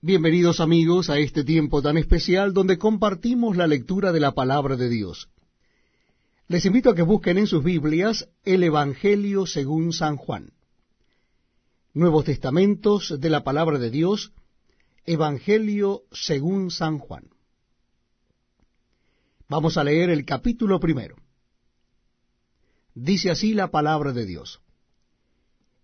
Bienvenidos amigos a este tiempo tan especial donde compartimos la lectura de la palabra de Dios. Les invito a que busquen en sus Biblias el Evangelio según San Juan. Nuevos Testamentos de la palabra de Dios, Evangelio según San Juan. Vamos a leer el capítulo primero. Dice así la palabra de Dios.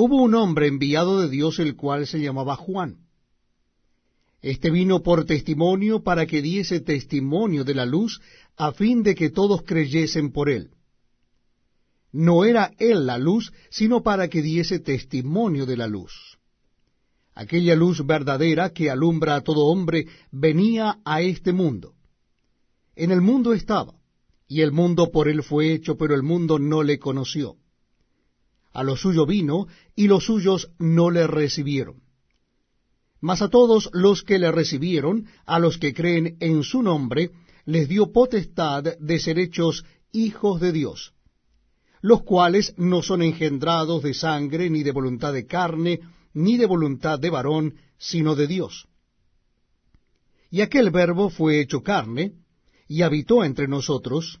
Hubo un hombre enviado de Dios el cual se llamaba Juan. Este vino por testimonio para que diese testimonio de la luz, a fin de que todos creyesen por él. No era él la luz, sino para que diese testimonio de la luz. Aquella luz verdadera que alumbra a todo hombre venía a este mundo. En el mundo estaba, y el mundo por él fue hecho, pero el mundo no le conoció a lo suyo vino, y los suyos no le recibieron. Mas a todos los que le recibieron, a los que creen en su nombre, les dio potestad de ser hechos hijos de Dios, los cuales no son engendrados de sangre, ni de voluntad de carne, ni de voluntad de varón, sino de Dios. Y aquel verbo fue hecho carne, y habitó entre nosotros,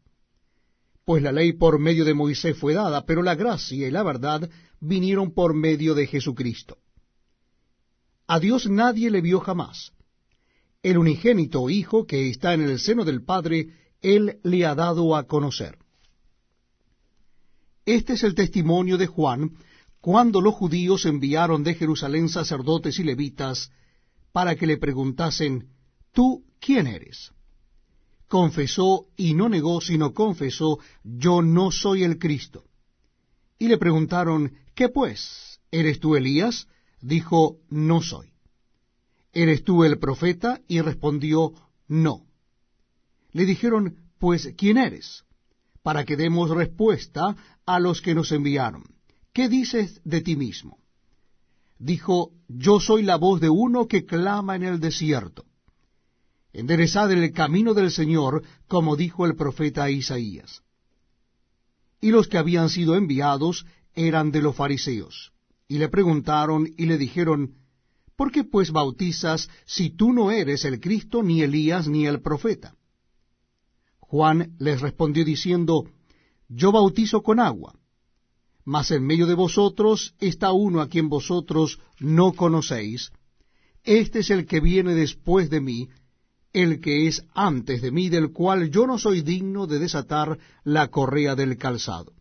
Pues la ley por medio de Moisés fue dada, pero la gracia y la verdad vinieron por medio de Jesucristo. A Dios nadie le vio jamás. El unigénito Hijo que está en el seno del Padre, Él le ha dado a conocer. Este es el testimonio de Juan cuando los judíos enviaron de Jerusalén sacerdotes y levitas para que le preguntasen, ¿tú quién eres? Confesó y no negó, sino confesó, yo no soy el Cristo. Y le preguntaron, ¿qué pues? ¿Eres tú Elías? Dijo, no soy. ¿Eres tú el profeta? Y respondió, no. Le dijeron, pues, ¿quién eres? Para que demos respuesta a los que nos enviaron. ¿Qué dices de ti mismo? Dijo, yo soy la voz de uno que clama en el desierto. Enderezad el camino del Señor, como dijo el profeta Isaías y los que habían sido enviados eran de los fariseos. Y le preguntaron y le dijeron, ¿por qué pues bautizas si tú no eres el Cristo, ni Elías, ni el profeta? Juan les respondió diciendo, Yo bautizo con agua, mas en medio de vosotros está uno a quien vosotros no conocéis. Este es el que viene después de mí, el que es antes de mí, del cual yo no soy digno de desatar la correa del calzado.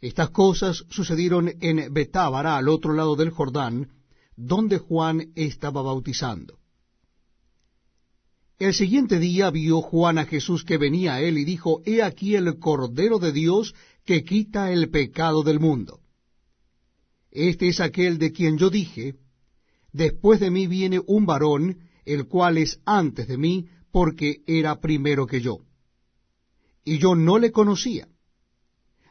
Estas cosas sucedieron en Betábara, al otro lado del Jordán, donde Juan estaba bautizando. El siguiente día vio Juan a Jesús que venía a él y dijo, He aquí el Cordero de Dios que quita el pecado del mundo. Este es aquel de quien yo dije, Después de mí viene un varón, el cual es antes de mí, porque era primero que yo. Y yo no le conocía,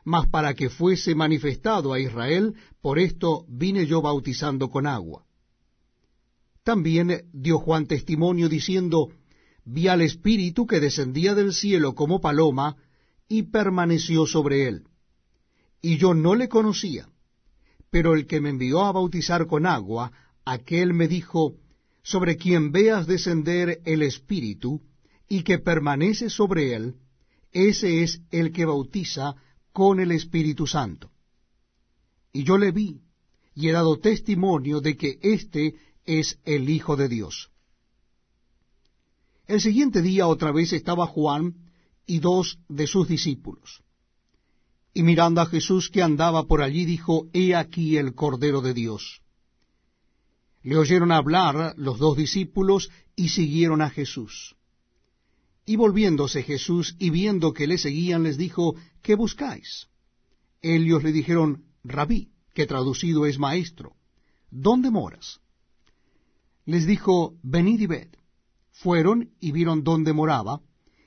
mas para que fuese manifestado a Israel, por esto vine yo bautizando con agua. También dio Juan testimonio diciendo, vi al Espíritu que descendía del cielo como paloma, y permaneció sobre él. Y yo no le conocía, pero el que me envió a bautizar con agua, aquel me dijo, sobre quien veas descender el Espíritu y que permanece sobre él, ese es el que bautiza con el Espíritu Santo. Y yo le vi, y he dado testimonio de que éste es el Hijo de Dios. El siguiente día otra vez estaba Juan y dos de sus discípulos. Y mirando a Jesús que andaba por allí, dijo, He aquí el Cordero de Dios. Le oyeron hablar los dos discípulos y siguieron a Jesús. Y volviéndose Jesús y viendo que le seguían, les dijo, ¿qué buscáis? Ellos le dijeron, Rabí, que traducido es maestro, ¿dónde moras? Les dijo, venid y ved. Fueron y vieron dónde moraba,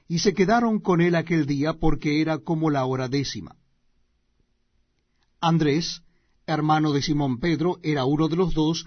y se quedaron con él aquel día porque era como la hora décima. Andrés, hermano de Simón Pedro, era uno de los dos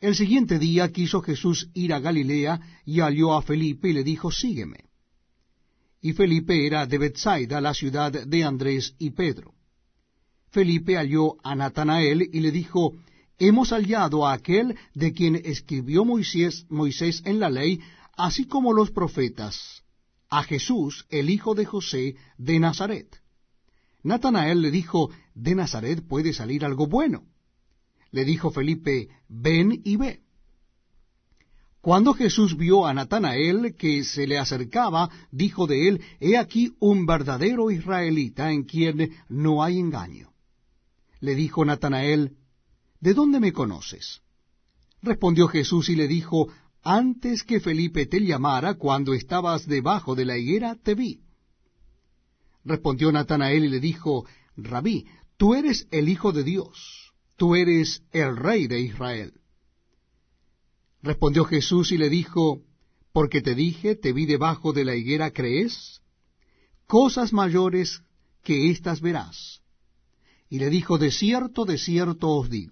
El siguiente día quiso Jesús ir a Galilea y halló a Felipe y le dijo, Sígueme. Y Felipe era de Bethsaida, la ciudad de Andrés y Pedro. Felipe halló a Natanael y le dijo, Hemos hallado a aquel de quien escribió Moisés, Moisés en la ley, así como los profetas, a Jesús, el hijo de José, de Nazaret. Natanael le dijo, De Nazaret puede salir algo bueno. Le dijo Felipe, Ven y ve. Cuando Jesús vio a Natanael que se le acercaba, dijo de él, He aquí un verdadero israelita en quien no hay engaño. Le dijo Natanael, ¿De dónde me conoces? Respondió Jesús y le dijo, Antes que Felipe te llamara, cuando estabas debajo de la higuera, te vi. Respondió Natanael y le dijo, Rabí, tú eres el Hijo de Dios, tú eres el Rey de Israel. Respondió Jesús y le dijo, Porque te dije, te vi debajo de la higuera, ¿crees? Cosas mayores que éstas verás. Y le dijo, De cierto, de cierto os digo